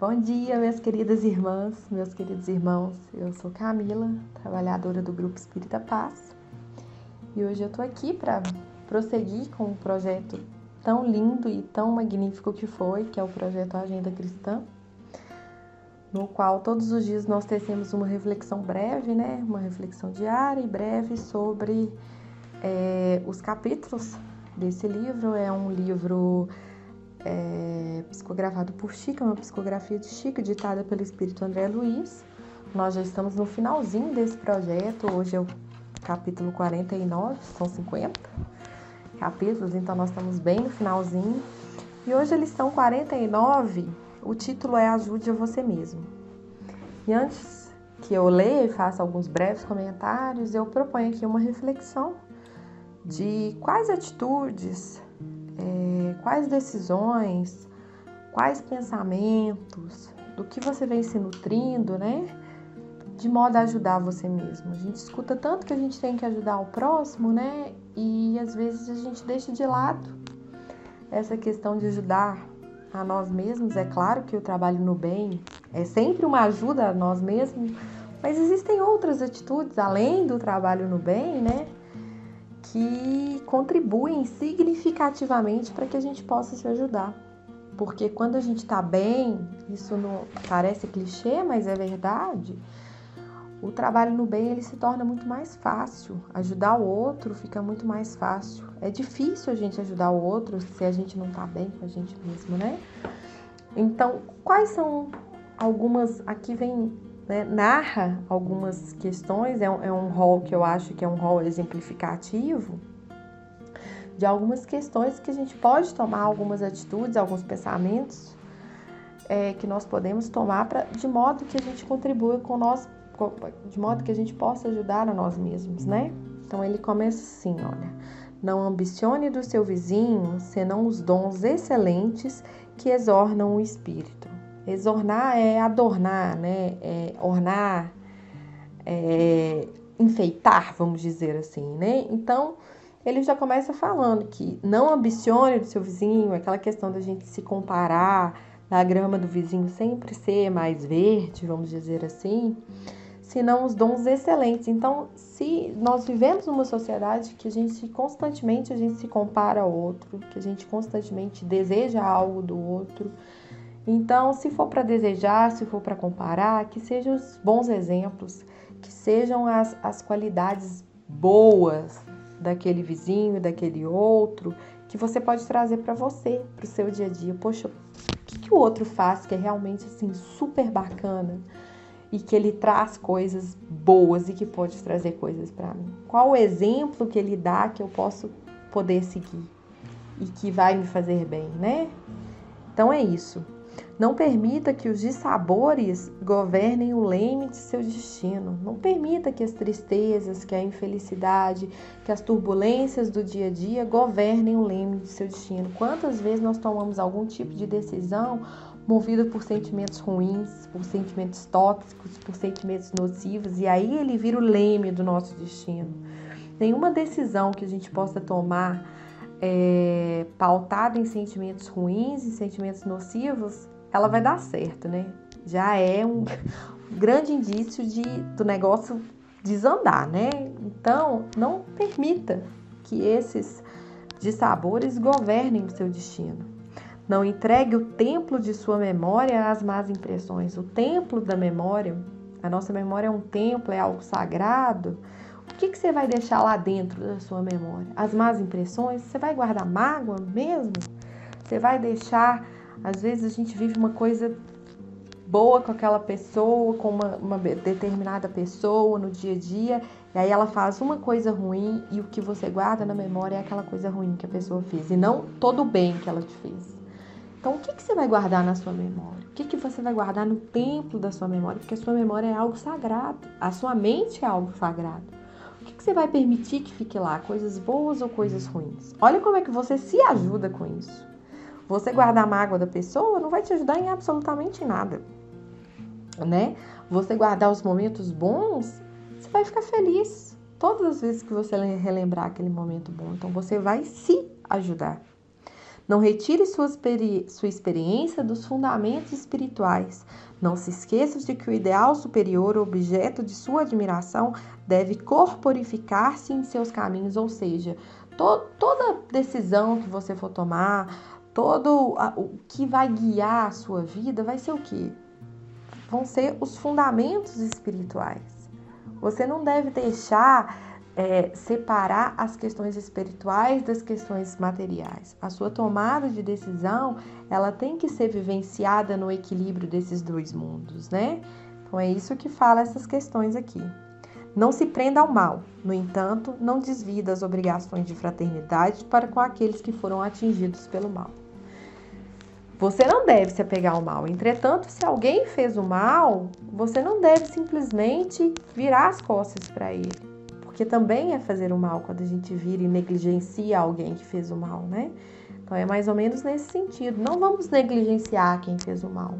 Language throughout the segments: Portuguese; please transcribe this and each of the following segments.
Bom dia, minhas queridas irmãs, meus queridos irmãos. Eu sou Camila, trabalhadora do Grupo Espírita Paz. E hoje eu tô aqui para prosseguir com um projeto tão lindo e tão magnífico que foi, que é o projeto Agenda Cristã, no qual todos os dias nós tecemos uma reflexão breve, né? Uma reflexão diária e breve sobre é, os capítulos desse livro. É um livro é, psicografado por Chica, uma psicografia de Chica, ditada pelo Espírito André Luiz. Nós já estamos no finalzinho desse projeto, hoje é o capítulo 49, são 50 capítulos, então nós estamos bem no finalzinho. E hoje a lição 49, o título é Ajude a Você Mesmo. E antes que eu leia e faça alguns breves comentários, eu proponho aqui uma reflexão de quais atitudes é, quais decisões, quais pensamentos, do que você vem se nutrindo, né? De modo a ajudar você mesmo. A gente escuta tanto que a gente tem que ajudar o próximo, né? E às vezes a gente deixa de lado essa questão de ajudar a nós mesmos. É claro que o trabalho no bem é sempre uma ajuda a nós mesmos, mas existem outras atitudes além do trabalho no bem, né? Que contribuem significativamente para que a gente possa se ajudar. Porque quando a gente está bem, isso não parece clichê, mas é verdade. O trabalho no bem ele se torna muito mais fácil. Ajudar o outro fica muito mais fácil. É difícil a gente ajudar o outro se a gente não está bem com a gente mesmo, né? Então, quais são algumas. Aqui vem né, narra algumas questões, é um, é um rol que eu acho que é um rol exemplificativo de algumas questões que a gente pode tomar algumas atitudes, alguns pensamentos é, que nós podemos tomar pra, de modo que a gente contribua com nós, de modo que a gente possa ajudar a nós mesmos, né? Então ele começa assim, olha. Não ambicione do seu vizinho senão os dons excelentes que exornam o espírito. Exornar é adornar, né? É ornar, é enfeitar, vamos dizer assim, né? Então, ele já começa falando que não ambicione do seu vizinho, aquela questão da gente se comparar, da grama do vizinho sempre ser mais verde, vamos dizer assim, senão os dons excelentes. Então, se nós vivemos numa sociedade que a gente constantemente a gente se compara ao outro, que a gente constantemente deseja algo do outro, então, se for para desejar, se for para comparar, que sejam os bons exemplos, que sejam as, as qualidades boas daquele vizinho, daquele outro, que você pode trazer para você, para o seu dia a dia. Poxa, o que, que o outro faz que é realmente assim super bacana e que ele traz coisas boas e que pode trazer coisas para mim? Qual o exemplo que ele dá que eu posso poder seguir e que vai me fazer bem, né? Então é isso. Não permita que os dissabores governem o leme de seu destino. Não permita que as tristezas, que a infelicidade, que as turbulências do dia a dia governem o leme de seu destino. Quantas vezes nós tomamos algum tipo de decisão movida por sentimentos ruins, por sentimentos tóxicos, por sentimentos nocivos, e aí ele vira o leme do nosso destino. Nenhuma decisão que a gente possa tomar é, pautada em sentimentos ruins e sentimentos nocivos ela vai dar certo, né? Já é um grande indício de, do negócio desandar, né? Então, não permita que esses dissabores governem o seu destino. Não entregue o templo de sua memória às más impressões. O templo da memória, a nossa memória é um templo, é algo sagrado. O que, que você vai deixar lá dentro da sua memória? As más impressões? Você vai guardar mágoa mesmo? Você vai deixar às vezes a gente vive uma coisa boa com aquela pessoa, com uma, uma, determinada pessoa no dia a dia, e aí ela faz uma coisa ruim e o que você guarda na memória é aquela coisa ruim que a pessoa fez, e não todo o bem que ela te fez. Então, o que, que você vai guardar na sua memória? O que, que você vai guardar no templo da sua memória? Porque a sua memória é algo sagrado, a sua mente é algo sagrado. Que, que você vai permitir que fique lá? Coisas boas ou coisas ruins? Olha como é que você se ajuda com isso. Você guardar a mágoa da pessoa não vai te ajudar em absolutamente nada, né? Você guardar os momentos bons, você vai ficar feliz todas as vezes que você relembrar aquele momento bom. Então você vai se ajudar. Não retire sua, experi sua experiência dos fundamentos espirituais. Não se esqueça de que o ideal superior, objeto de sua admiração, deve corporificar-se em seus caminhos, ou seja, to toda decisão que você for tomar, todo o que vai guiar a sua vida vai ser o quê? Vão ser os fundamentos espirituais. Você não deve deixar é, separar as questões espirituais das questões materiais. A sua tomada de decisão, ela tem que ser vivenciada no equilíbrio desses dois mundos, né? Então é isso que fala essas questões aqui. Não se prenda ao mal, no entanto, não desvie das obrigações de fraternidade para com aqueles que foram atingidos pelo mal. Você não deve se apegar ao mal. Entretanto, se alguém fez o mal, você não deve simplesmente virar as costas para ele porque também é fazer o mal quando a gente vira e negligencia alguém que fez o mal, né? Então é mais ou menos nesse sentido. Não vamos negligenciar quem fez o mal.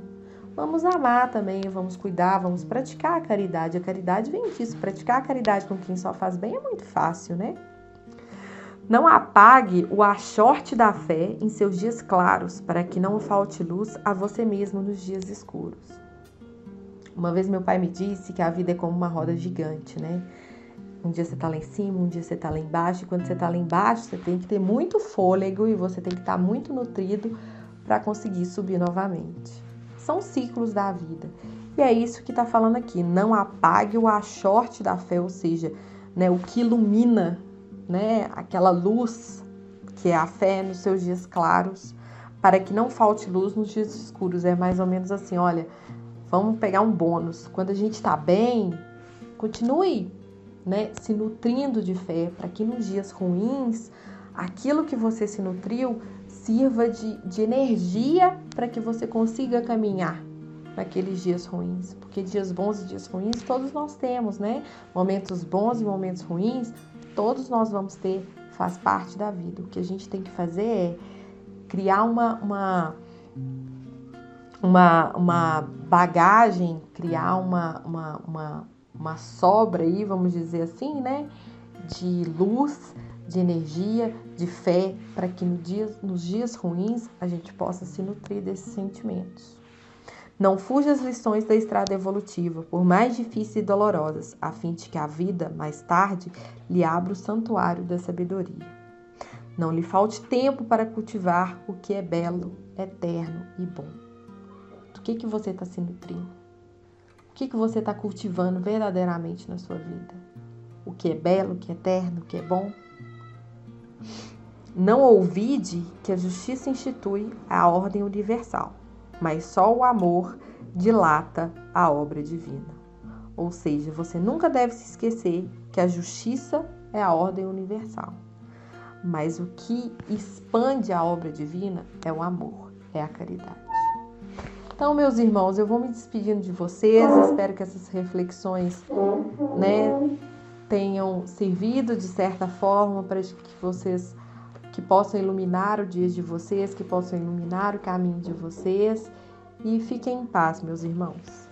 Vamos amar também, vamos cuidar, vamos praticar a caridade. A caridade vem disso. Praticar a caridade com quem só faz bem é muito fácil, né? Não apague o achorte da fé em seus dias claros, para que não falte luz a você mesmo nos dias escuros. Uma vez meu pai me disse que a vida é como uma roda gigante, né? Um dia você tá lá em cima, um dia você tá lá embaixo, e quando você tá lá embaixo, você tem que ter muito fôlego e você tem que estar tá muito nutrido para conseguir subir novamente. São ciclos da vida. E é isso que está falando aqui. Não apague o achorte da fé, ou seja, né, o que ilumina, né, aquela luz que é a fé nos seus dias claros, para que não falte luz nos dias escuros. É mais ou menos assim, olha, vamos pegar um bônus. Quando a gente está bem, continue né, se nutrindo de fé, para que nos dias ruins, aquilo que você se nutriu sirva de, de energia para que você consiga caminhar naqueles dias ruins. Porque dias bons e dias ruins todos nós temos, né? Momentos bons e momentos ruins, todos nós vamos ter, faz parte da vida. O que a gente tem que fazer é criar uma, uma uma, uma bagagem, criar uma, uma, uma, uma sobra aí, vamos dizer assim, né? De luz, de energia, de fé, para que no dia, nos dias ruins a gente possa se nutrir desses sentimentos. Não fuja as lições da estrada evolutiva, por mais difíceis e dolorosas, a fim de que a vida, mais tarde, lhe abra o santuário da sabedoria. Não lhe falte tempo para cultivar o que é belo, eterno e bom. Do que, que você está se nutrindo? Que, que você está cultivando verdadeiramente na sua vida? O que é belo, o que é eterno, o que é bom? Não ouvide que a justiça institui a ordem universal, mas só o amor dilata a obra divina. Ou seja, você nunca deve se esquecer que a justiça é a ordem universal. Mas o que expande a obra divina é o amor, é a caridade. Então, meus irmãos, eu vou me despedindo de vocês. Espero que essas reflexões, né, tenham servido de certa forma para que vocês que possam iluminar o dia de vocês, que possam iluminar o caminho de vocês e fiquem em paz, meus irmãos.